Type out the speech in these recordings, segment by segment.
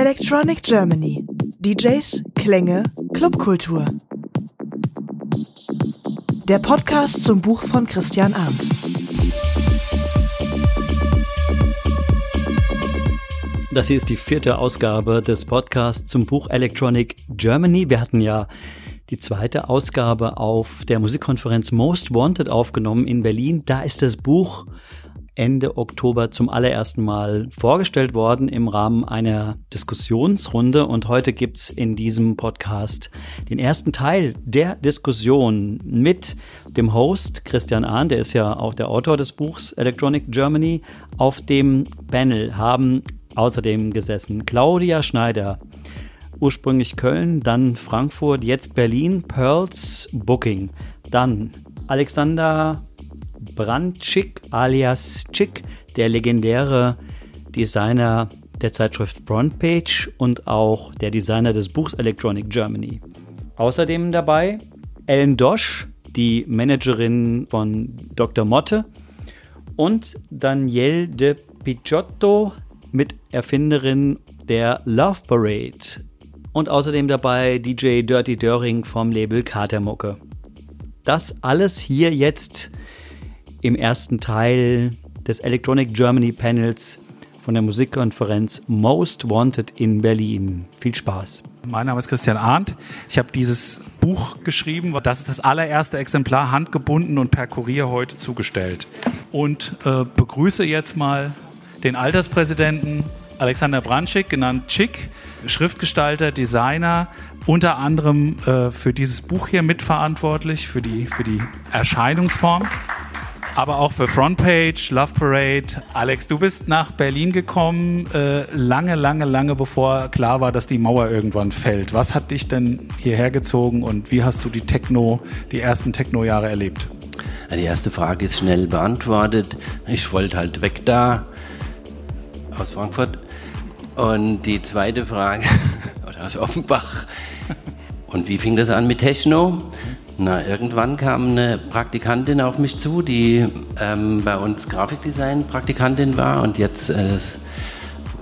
Electronic Germany. DJs, Klänge, Clubkultur. Der Podcast zum Buch von Christian Arndt. Das hier ist die vierte Ausgabe des Podcasts zum Buch Electronic Germany. Wir hatten ja die zweite Ausgabe auf der Musikkonferenz Most Wanted aufgenommen in Berlin. Da ist das Buch Ende Oktober zum allerersten Mal vorgestellt worden im Rahmen einer Diskussionsrunde. Und heute gibt's in diesem Podcast den ersten Teil der Diskussion mit dem Host Christian Ahn, der ist ja auch der Autor des Buchs Electronic Germany. Auf dem Panel haben außerdem gesessen Claudia Schneider, ursprünglich Köln, dann Frankfurt, jetzt Berlin, Pearls Booking, dann Alexander Brandczyk alias Chick, der legendäre Designer der Zeitschrift Frontpage und auch der Designer des Buchs Electronic Germany. Außerdem dabei Ellen Dosch, die Managerin von Dr. Motte und Danielle de Picciotto, Miterfinderin der Love Parade. Und außerdem dabei DJ Dirty Döring vom Label Katermucke. Das alles hier jetzt im ersten Teil des Electronic Germany Panels von der Musikkonferenz Most Wanted in Berlin. Viel Spaß. Mein Name ist Christian Arndt. Ich habe dieses Buch geschrieben. Das ist das allererste Exemplar, handgebunden und per Kurier heute zugestellt. Und äh, begrüße jetzt mal den Alterspräsidenten Alexander Branschik, genannt Chick, Schriftgestalter, Designer, unter anderem äh, für dieses Buch hier mitverantwortlich, für die, für die Erscheinungsform aber auch für Frontpage, Love Parade. Alex, du bist nach Berlin gekommen, äh, lange, lange, lange bevor klar war, dass die Mauer irgendwann fällt. Was hat dich denn hierher gezogen und wie hast du die Techno, die ersten Techno-Jahre erlebt? Die erste Frage ist schnell beantwortet. Ich wollte halt weg da aus Frankfurt. Und die zweite Frage, oder aus Offenbach. Und wie fing das an mit Techno? Na, irgendwann kam eine Praktikantin auf mich zu, die ähm, bei uns Grafikdesign-Praktikantin war und jetzt äh, das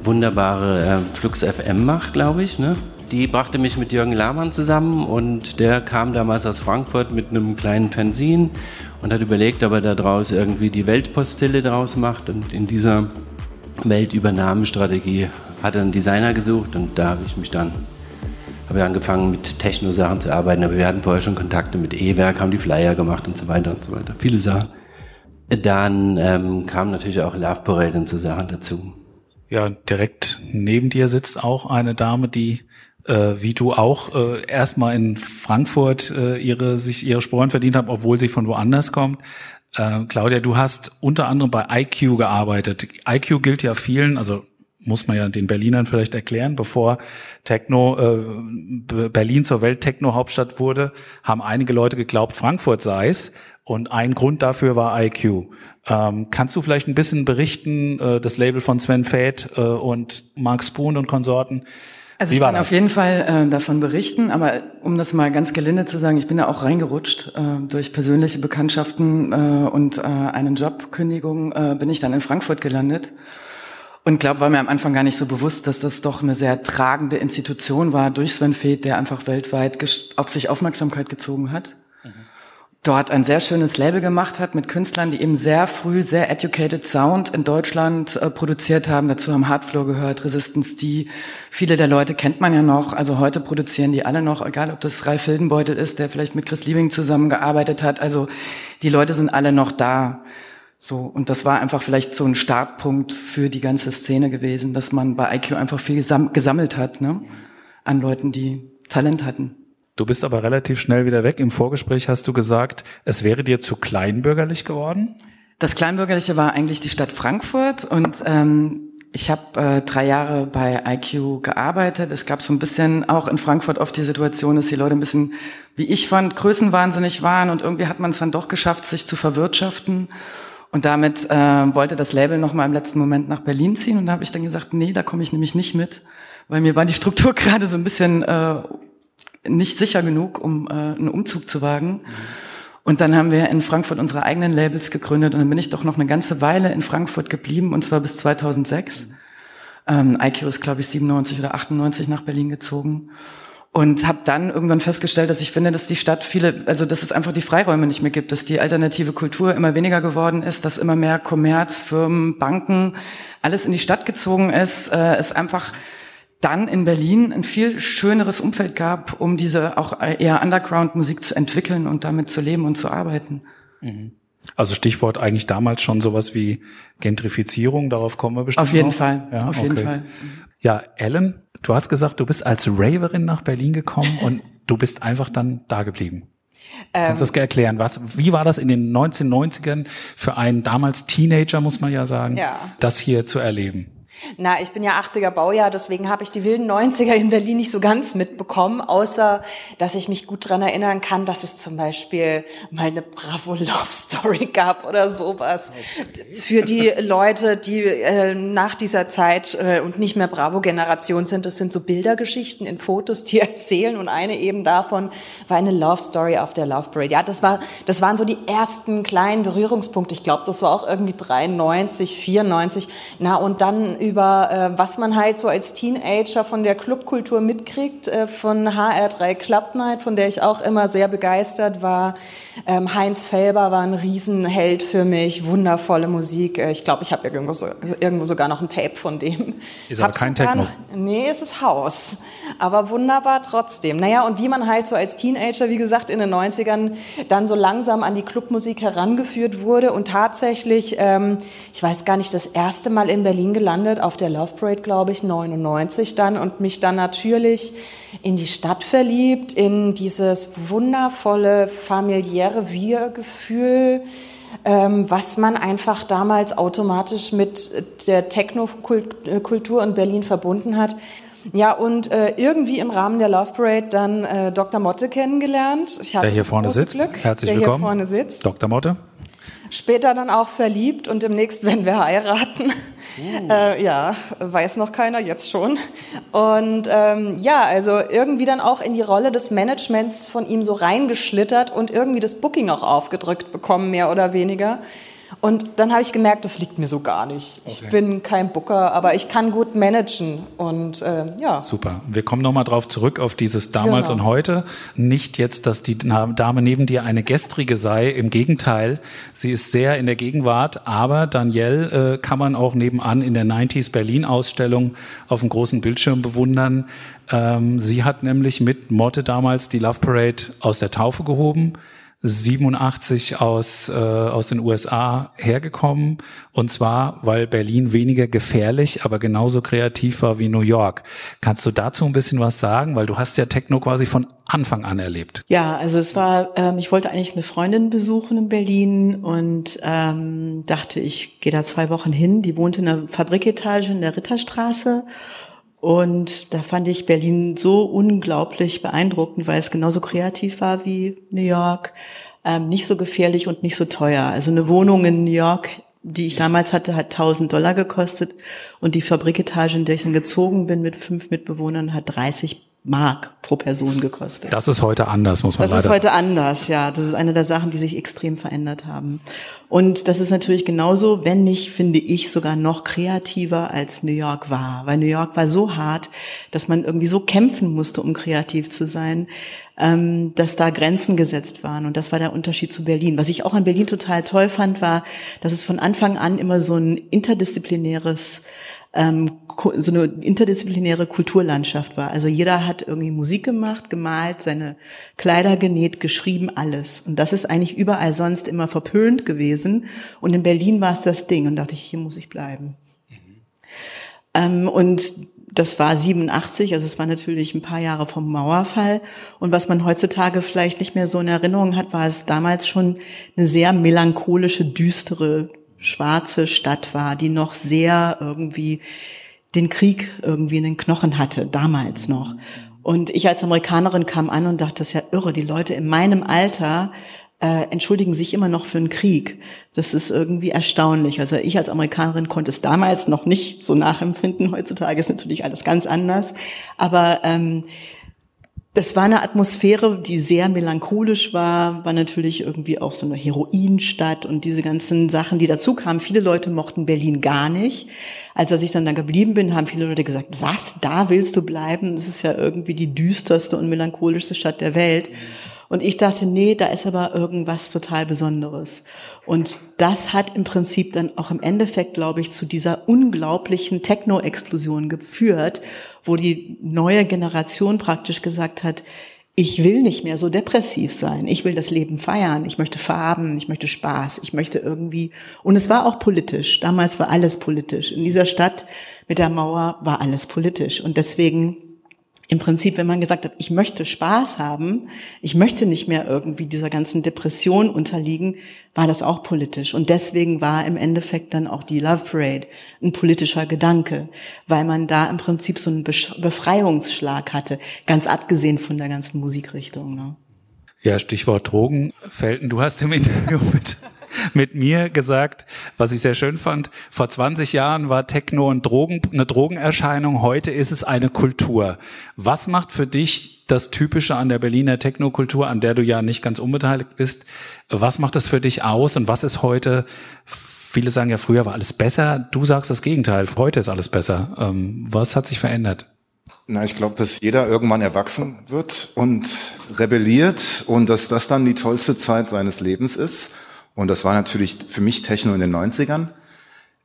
wunderbare äh, Flux FM macht, glaube ich. Ne? Die brachte mich mit Jürgen Lahmann zusammen und der kam damals aus Frankfurt mit einem kleinen Fanzin und hat überlegt, ob er da draus irgendwie die Weltpostille draus macht und in dieser Weltübernahmestrategie hat er einen Designer gesucht und da habe ich mich dann habe angefangen mit Techno-Sachen zu arbeiten, aber wir hatten vorher schon Kontakte mit E-Werk, haben die Flyer gemacht und so weiter und so weiter. Viele Sachen. Dann ähm, kam natürlich auch Love Parade und so Sachen dazu. Ja, direkt neben dir sitzt auch eine Dame, die äh, wie du auch äh, erstmal in Frankfurt äh, ihre sich ihre Sporen verdient hat, obwohl sie von woanders kommt. Äh, Claudia, du hast unter anderem bei IQ gearbeitet. IQ gilt ja vielen, also muss man ja den Berlinern vielleicht erklären, bevor Techno äh, Berlin zur Welt-Techno-Hauptstadt wurde, haben einige Leute geglaubt, Frankfurt sei es. Und ein Grund dafür war IQ. Ähm, kannst du vielleicht ein bisschen berichten, äh, das Label von Sven Feth äh, und Mark Spoon und Konsorten? Also ich kann das? auf jeden Fall äh, davon berichten, aber um das mal ganz gelinde zu sagen, ich bin da auch reingerutscht äh, durch persönliche Bekanntschaften äh, und äh, eine Jobkündigung äh, bin ich dann in Frankfurt gelandet. Und glaube, war mir am Anfang gar nicht so bewusst, dass das doch eine sehr tragende Institution war durch Sven Feth, der einfach weltweit auf sich Aufmerksamkeit gezogen hat. Mhm. Dort ein sehr schönes Label gemacht hat mit Künstlern, die eben sehr früh sehr educated Sound in Deutschland äh, produziert haben. Dazu haben Hardflow gehört, Resistance D. Viele der Leute kennt man ja noch. Also heute produzieren die alle noch, egal ob das Ralf Hildenbeutel ist, der vielleicht mit Chris Liebing zusammengearbeitet hat. Also die Leute sind alle noch da. So, und das war einfach vielleicht so ein Startpunkt für die ganze Szene gewesen, dass man bei IQ einfach viel gesammelt hat, ne? An Leuten, die Talent hatten. Du bist aber relativ schnell wieder weg. Im Vorgespräch hast du gesagt, es wäre dir zu kleinbürgerlich geworden? Das Kleinbürgerliche war eigentlich die Stadt Frankfurt und ähm, ich habe äh, drei Jahre bei IQ gearbeitet. Es gab so ein bisschen auch in Frankfurt oft die Situation, dass die Leute ein bisschen, wie ich fand, größenwahnsinnig waren und irgendwie hat man es dann doch geschafft, sich zu verwirtschaften. Und damit äh, wollte das Label noch mal im letzten Moment nach Berlin ziehen. Und da habe ich dann gesagt, nee, da komme ich nämlich nicht mit, weil mir war die Struktur gerade so ein bisschen äh, nicht sicher genug, um äh, einen Umzug zu wagen. Und dann haben wir in Frankfurt unsere eigenen Labels gegründet und dann bin ich doch noch eine ganze Weile in Frankfurt geblieben und zwar bis 2006. Ähm, IQ ist, glaube ich, 97 oder 98 nach Berlin gezogen. Und habe dann irgendwann festgestellt, dass ich finde, dass die Stadt viele, also dass es einfach die Freiräume nicht mehr gibt, dass die alternative Kultur immer weniger geworden ist, dass immer mehr Kommerz, Firmen, Banken, alles in die Stadt gezogen ist. Äh, es einfach dann in Berlin ein viel schöneres Umfeld gab, um diese auch eher Underground-Musik zu entwickeln und damit zu leben und zu arbeiten. Mhm. Also Stichwort eigentlich damals schon sowas wie Gentrifizierung, darauf kommen wir bestimmt Auf jeden noch. Fall, ja, auf jeden okay. Fall. Ja, Ellen, du hast gesagt, du bist als Raverin nach Berlin gekommen und du bist einfach dann da geblieben. Kannst du das erklären? Was, wie war das in den 1990ern für einen damals Teenager, muss man ja sagen, Ja. das hier zu erleben? Na, ich bin ja 80er Baujahr, deswegen habe ich die wilden 90er in Berlin nicht so ganz mitbekommen, außer dass ich mich gut dran erinnern kann, dass es zum Beispiel mal eine Bravo Love Story gab oder sowas. Für die Leute, die äh, nach dieser Zeit äh, und nicht mehr Bravo-Generation sind, das sind so Bildergeschichten in Fotos, die erzählen und eine eben davon war eine Love Story auf der Love Parade. Ja, das war, das waren so die ersten kleinen Berührungspunkte. Ich glaube, das war auch irgendwie 93, 94. Na, und dann über äh, was man halt so als Teenager von der Clubkultur mitkriegt, äh, von HR3 Club Night, von der ich auch immer sehr begeistert war. Ähm, Heinz Felber war ein Riesenheld für mich, wundervolle Musik. Äh, ich glaube, ich habe irgendwo, so, irgendwo sogar noch ein Tape von dem. Ist aber kein Techno. noch- Nee, es ist Haus. Aber wunderbar trotzdem. Naja, und wie man halt so als Teenager, wie gesagt, in den 90ern dann so langsam an die Clubmusik herangeführt wurde und tatsächlich, ähm, ich weiß gar nicht, das erste Mal in Berlin gelandet, auf der Love Parade, glaube ich, 99 dann und mich dann natürlich in die Stadt verliebt, in dieses wundervolle, familiäre Wir-Gefühl, ähm, was man einfach damals automatisch mit der Techno-Kultur in Berlin verbunden hat. Ja, und äh, irgendwie im Rahmen der Love Parade dann äh, Dr. Motte kennengelernt. Ich Der hier vorne sitzt. Glück, Herzlich willkommen. hier vorne sitzt. Dr. Motte. Später dann auch verliebt und demnächst werden wir heiraten. Äh, ja, weiß noch keiner, jetzt schon. Und ähm, ja, also irgendwie dann auch in die Rolle des Managements von ihm so reingeschlittert und irgendwie das Booking auch aufgedrückt bekommen, mehr oder weniger. Und dann habe ich gemerkt, das liegt mir so gar nicht. Ich Okay. bin kein Booker, aber ich kann gut managen. Und äh, ja, Super. Wir kommen nochmal drauf zurück auf dieses damals Genau. und heute. Nicht jetzt, dass die Dame neben dir eine gestrige sei. Im Gegenteil, sie ist sehr in der Gegenwart. Aber Danielle äh, kann man auch nebenan in der 90s Berlin Ausstellung auf dem großen Bildschirm bewundern. Ähm, sie hat nämlich mit Motte damals die Love Parade aus der Taufe gehoben. 87 aus, äh, aus den USA hergekommen. Und zwar, weil Berlin weniger gefährlich, aber genauso kreativ war wie New York. Kannst du dazu ein bisschen was sagen? Weil du hast ja Techno quasi von Anfang an erlebt. Ja, also es war, ähm, ich wollte eigentlich eine Freundin besuchen in Berlin und ähm, dachte, ich gehe da zwei Wochen hin. Die wohnte in einer Fabriketage in der Ritterstraße. Und da fand ich Berlin so unglaublich beeindruckend, weil es genauso kreativ war wie New York, ähm, nicht so gefährlich und nicht so teuer. Also eine Wohnung in New York, die ich damals hatte, hat 1000 Dollar gekostet und die Fabriketage, in der ich dann gezogen bin mit fünf Mitbewohnern, hat 30 Mark pro Person gekostet. Das ist heute anders, muss man Das ist leider heute anders, ja. Das ist eine der Sachen, die sich extrem verändert haben. Und das ist natürlich genauso, wenn nicht, finde ich, sogar noch kreativer als New York war. Weil New York war so hart, dass man irgendwie so kämpfen musste, um kreativ zu sein, ähm, dass da Grenzen gesetzt waren. Und das war der Unterschied zu Berlin. Was ich auch an Berlin total toll fand, war, dass es von Anfang an immer so ein interdisziplinäres ähm, so eine interdisziplinäre Kulturlandschaft war. Also jeder hat irgendwie Musik gemacht, gemalt, seine Kleider genäht, geschrieben, alles. Und das ist eigentlich überall sonst immer verpönt gewesen. Und in Berlin war es das Ding. Und dachte ich, hier muss ich bleiben. Ähm, und das war 87, also es war natürlich ein paar Jahre vom Mauerfall. Und was man heutzutage vielleicht nicht mehr so in Erinnerung hat, war es damals schon eine sehr melancholische, düstere, schwarze Stadt war, die noch sehr irgendwie den Krieg irgendwie in den Knochen hatte, damals noch. Und ich als Amerikanerin kam an und dachte, das ist ja irre, die Leute in meinem Alter äh, entschuldigen sich immer noch für einen Krieg. Das ist irgendwie erstaunlich. Also ich als Amerikanerin konnte es damals noch nicht so nachempfinden. Heutzutage ist natürlich alles ganz anders. Aber ähm, das war eine Atmosphäre, die sehr melancholisch war, war natürlich irgendwie auch so eine Heroinstadt und diese ganzen Sachen, die dazu kamen. Viele Leute mochten Berlin gar nicht. Als ich dann da geblieben bin, haben viele Leute gesagt, was, da willst du bleiben? Das ist ja irgendwie die düsterste und melancholischste Stadt der Welt. Und ich dachte, nee, da ist aber irgendwas total Besonderes. Und das hat im Prinzip dann auch im Endeffekt, glaube ich, zu dieser unglaublichen Techno-Explosion geführt, wo die neue Generation praktisch gesagt hat, ich will nicht mehr so depressiv sein. Ich will das Leben feiern. Ich möchte Farben. Ich möchte Spaß. Ich möchte irgendwie, und es war auch politisch. Damals war alles politisch. In dieser Stadt mit der Mauer war alles politisch. Und deswegen im Prinzip, wenn man gesagt hat, ich möchte Spaß haben, ich möchte nicht mehr irgendwie dieser ganzen Depression unterliegen, war das auch politisch. Und deswegen war im Endeffekt dann auch die Love Parade ein politischer Gedanke, weil man da im Prinzip so einen Befreiungsschlag hatte, ganz abgesehen von der ganzen Musikrichtung. Ne? Ja, Stichwort Drogen. Felten, du hast im Interview mit mit mir gesagt, was ich sehr schön fand. Vor 20 Jahren war Techno ein Drogen, eine Drogenerscheinung, heute ist es eine Kultur. Was macht für dich das Typische an der Berliner Technokultur, an der du ja nicht ganz unbeteiligt bist? Was macht das für dich aus und was ist heute Viele sagen ja, früher war alles besser. Du sagst das Gegenteil. Heute ist alles besser. Ähm, was hat sich verändert? Na, ich glaube, dass jeder irgendwann erwachsen wird und rebelliert und dass das dann die tollste Zeit seines Lebens ist. Und das war natürlich für mich Techno in den 90ern,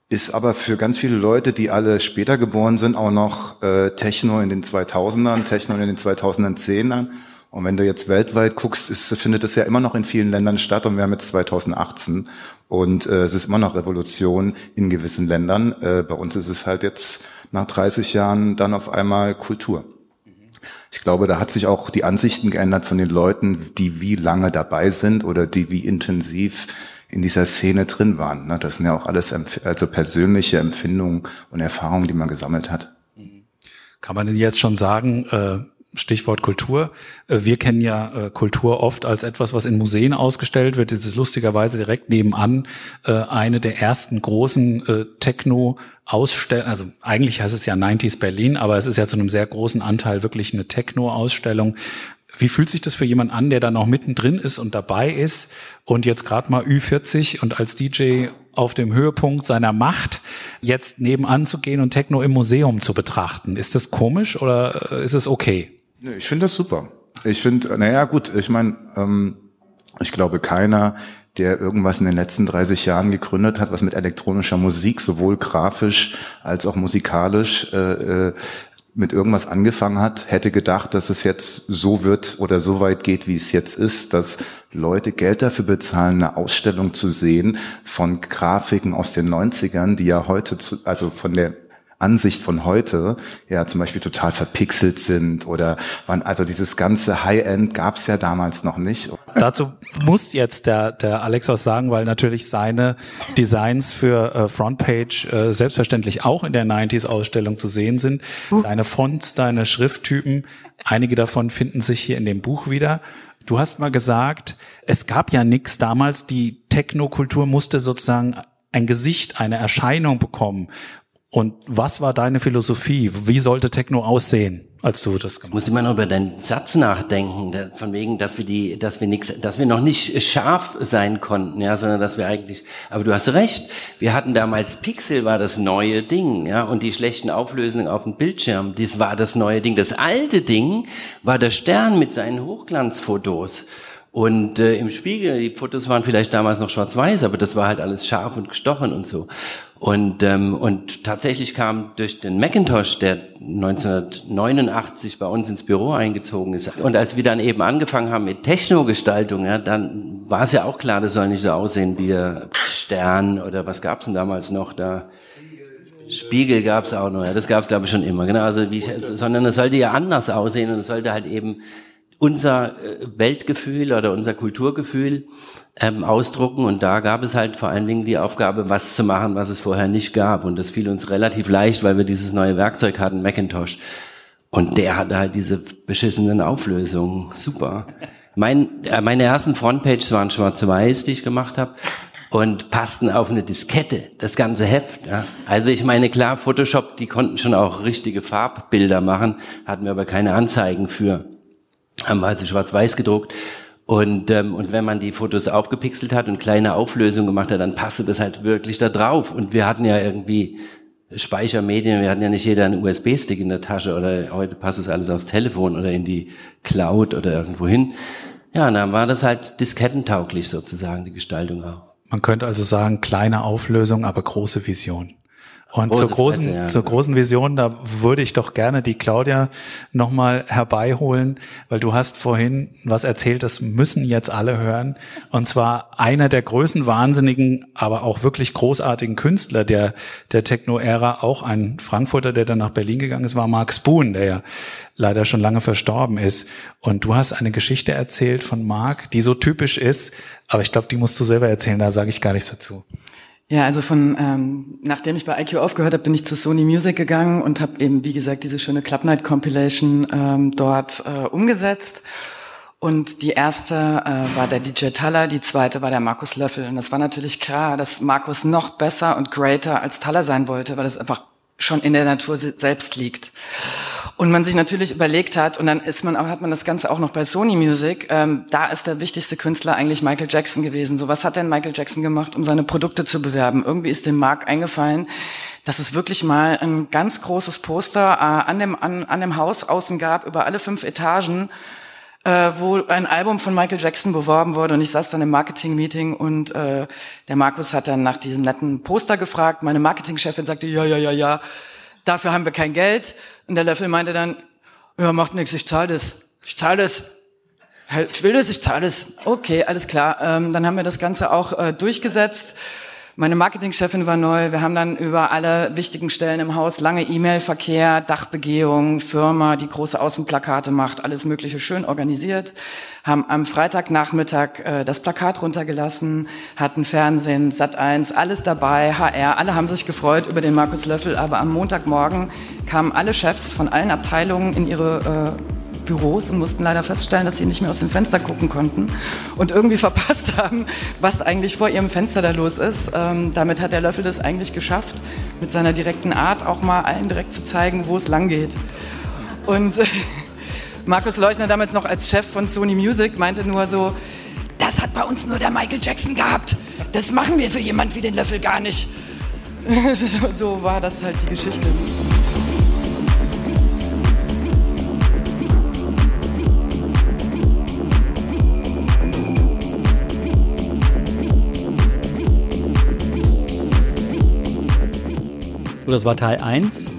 ist aber für ganz viele Leute, die alle später geboren sind, auch noch äh, Techno in den 2000ern, Techno in den 2010ern. Und wenn du jetzt weltweit guckst, ist, findet es ja immer noch in vielen Ländern statt und wir haben jetzt 2018 und äh, es ist immer noch Revolution in gewissen Ländern. Äh, bei uns ist es halt jetzt nach 30 Jahren dann auf einmal Kultur. Ich glaube, da hat sich auch die Ansichten geändert von den Leuten, die wie lange dabei sind oder die wie intensiv in dieser Szene drin waren. Ne? Das sind ja auch alles also persönliche Empfindungen und Erfahrungen, die man gesammelt hat. Kann man denn jetzt schon sagen, äh, Stichwort Kultur. Äh, wir kennen ja äh, Kultur oft als etwas, was in Museen ausgestellt wird. Das ist lustigerweise direkt nebenan äh, eine der ersten großen Techno-Ausstellungen. Also eigentlich heißt es ja 90s Berlin, aber es ist ja zu einem sehr großen Anteil wirklich eine Techno-Ausstellung. Wie fühlt sich das für jemand an, der da noch mittendrin ist und dabei ist und jetzt gerade mal Ü40 und als DJ auf dem Höhepunkt seiner Macht jetzt nebenan zu gehen und Techno im Museum zu betrachten? Ist das komisch oder ist es okay? Ich finde das super. Ich finde, naja, gut, ich meine, ähm, ich glaube, keiner, der irgendwas in den letzten 30 Jahren gegründet hat, was mit elektronischer Musik sowohl grafisch als auch musikalisch äh, äh, mit irgendwas angefangen hat, hätte gedacht, dass es jetzt so wird oder so weit geht, wie es jetzt ist, dass Leute Geld dafür bezahlen, eine Ausstellung zu sehen von Grafiken aus den 90ern, die ja heute, zu, also von der Ansicht von heute ja zum Beispiel total verpixelt sind oder wann also dieses ganze High-End gab es ja damals noch nicht. Dazu muss jetzt der, der Alex was sagen, weil natürlich seine Designs für äh, Frontpage äh, selbstverständlich auch in der 90s-Ausstellung zu sehen sind. Deine Fonts, deine Schrifttypen, einige davon finden sich hier in dem Buch wieder. Du hast mal gesagt, es gab ja nichts damals, die Technokultur musste sozusagen ein Gesicht, eine Erscheinung bekommen. Und was war deine Philosophie? Wie sollte Techno aussehen, als du das gemacht hast? Muss mal noch über deinen Satz nachdenken, von wegen, dass wir die, dass wir nix, dass wir noch nicht scharf sein konnten, ja, sondern dass wir eigentlich, aber du hast recht, wir hatten damals Pixel war das neue Ding, ja, und die schlechten Auflösungen auf dem Bildschirm, das war das neue Ding. Das alte Ding war der Stern mit seinen Hochglanzfotos. Und äh, im Spiegel, die Fotos waren vielleicht damals noch schwarz-weiß, aber das war halt alles scharf und gestochen und so. Und, ähm, und tatsächlich kam durch den Macintosh, der 1989 bei uns ins Büro eingezogen ist. Und als wir dann eben angefangen haben mit Techno-Gestaltung, ja, dann war es ja auch klar, das soll nicht so aussehen wie der Stern oder was gab's denn damals noch da? Spiegel gab's auch noch, ja, das gab's glaube ich schon immer, genau. Also wie ich, sondern es sollte ja anders aussehen und es sollte halt eben unser äh, Weltgefühl oder unser Kulturgefühl ähm, ausdrucken. Und da gab es halt vor allen Dingen die Aufgabe, was zu machen, was es vorher nicht gab. Und das fiel uns relativ leicht, weil wir dieses neue Werkzeug hatten, Macintosh. Und der hatte halt diese beschissenen Auflösungen. Super. Mein, äh, meine ersten Frontpages waren schwarz-weiß, die ich gemacht habe und passten auf eine Diskette, das ganze Heft. Ja. Also ich meine, klar, Photoshop, die konnten schon auch richtige Farbbilder machen, hatten wir aber keine Anzeigen für. Haben wir also schwarz-weiß gedruckt. Und, ähm, und wenn man die Fotos aufgepixelt hat und kleine Auflösungen gemacht hat, dann passte das halt wirklich da drauf. Und wir hatten ja irgendwie Speichermedien, wir hatten ja nicht jeder einen USB-Stick in der Tasche oder heute passt das alles aufs Telefon oder in die Cloud oder irgendwo hin. Ja, und dann war das halt diskettentauglich sozusagen, die Gestaltung auch. Man könnte also sagen, kleine Auflösung, aber große Vision. Und Große zur großen, Fresse, ja. zur großen Vision, da würde ich doch gerne die Claudia nochmal herbeiholen, weil du hast vorhin was erzählt, das müssen jetzt alle hören. Und zwar einer der größten wahnsinnigen, aber auch wirklich großartigen Künstler der, der Techno-Ära, auch ein Frankfurter, der dann nach Berlin gegangen ist, war Mark Spoon, der ja leider schon lange verstorben ist. Und du hast eine Geschichte erzählt von Mark, die so typisch ist, aber ich glaube, die musst du selber erzählen, da sage ich gar nichts dazu. Ja, also von ähm, nachdem ich bei IQ aufgehört habe, bin ich zu Sony Music gegangen und habe eben, wie gesagt, diese schöne Club Night Compilation ähm, dort äh, umgesetzt. Und die erste äh, war der DJ Taller, die zweite war der Markus Löffel. Und das war natürlich klar, dass Markus noch besser und greater als Taller sein wollte, weil das einfach schon in der Natur selbst liegt. Und man sich natürlich überlegt hat, und dann ist man, hat man das Ganze auch noch bei Sony Music, ähm, da ist der wichtigste Künstler eigentlich Michael Jackson gewesen. So, was hat denn Michael Jackson gemacht, um seine Produkte zu bewerben? Irgendwie ist dem Mark eingefallen, dass es wirklich mal ein ganz großes Poster äh, an, dem, an, an dem Haus außen gab, über alle fünf Etagen, äh, wo ein Album von Michael Jackson beworben wurde und ich saß dann im Marketing-Meeting und äh, der Markus hat dann nach diesem netten Poster gefragt. Meine Marketingchefin sagte, ja, ja, ja, ja, dafür haben wir kein Geld. Und der Löffel meinte dann, ja, macht nichts, ich zahle das. Ich zahle das. Ich will das, ich zahle das. Okay, alles klar. Ähm, dann haben wir das Ganze auch äh, durchgesetzt. Meine Marketingchefin war neu. Wir haben dann über alle wichtigen Stellen im Haus lange E-Mail-Verkehr, Dachbegehung, Firma, die große Außenplakate macht, alles Mögliche schön organisiert. Haben am Freitagnachmittag äh, das Plakat runtergelassen, hatten Fernsehen, Sat 1, alles dabei, HR. Alle haben sich gefreut über den Markus Löffel. Aber am Montagmorgen kamen alle Chefs von allen Abteilungen in ihre äh, Büros und mussten leider feststellen, dass sie nicht mehr aus dem Fenster gucken konnten und irgendwie verpasst haben, was eigentlich vor ihrem Fenster da los ist. Ähm, damit hat der Löffel das eigentlich geschafft, mit seiner direkten Art auch mal allen direkt zu zeigen, wo es lang geht. Und äh, Markus Leuchner, damals noch als Chef von Sony Music, meinte nur so, das hat bei uns nur der Michael Jackson gehabt. Das machen wir für jemand wie den Löffel gar nicht. so war das halt die Geschichte. Das war Teil 1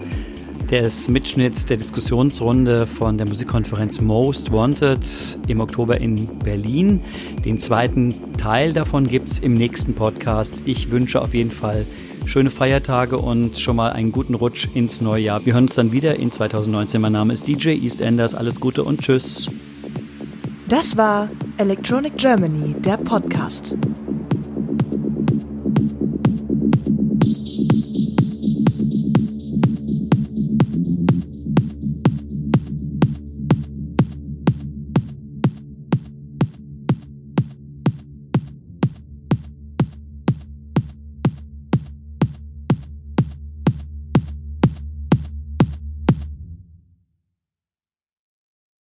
des Mitschnitts der Diskussionsrunde von der Musikkonferenz Most Wanted im Oktober in Berlin. Den zweiten Teil davon gibt es im nächsten Podcast. Ich wünsche auf jeden Fall schöne Feiertage und schon mal einen guten Rutsch ins neue Jahr. Wir hören uns dann wieder in 2019. Mein Name ist DJ EastEnders. Alles Gute und Tschüss. Das war Electronic Germany, der Podcast.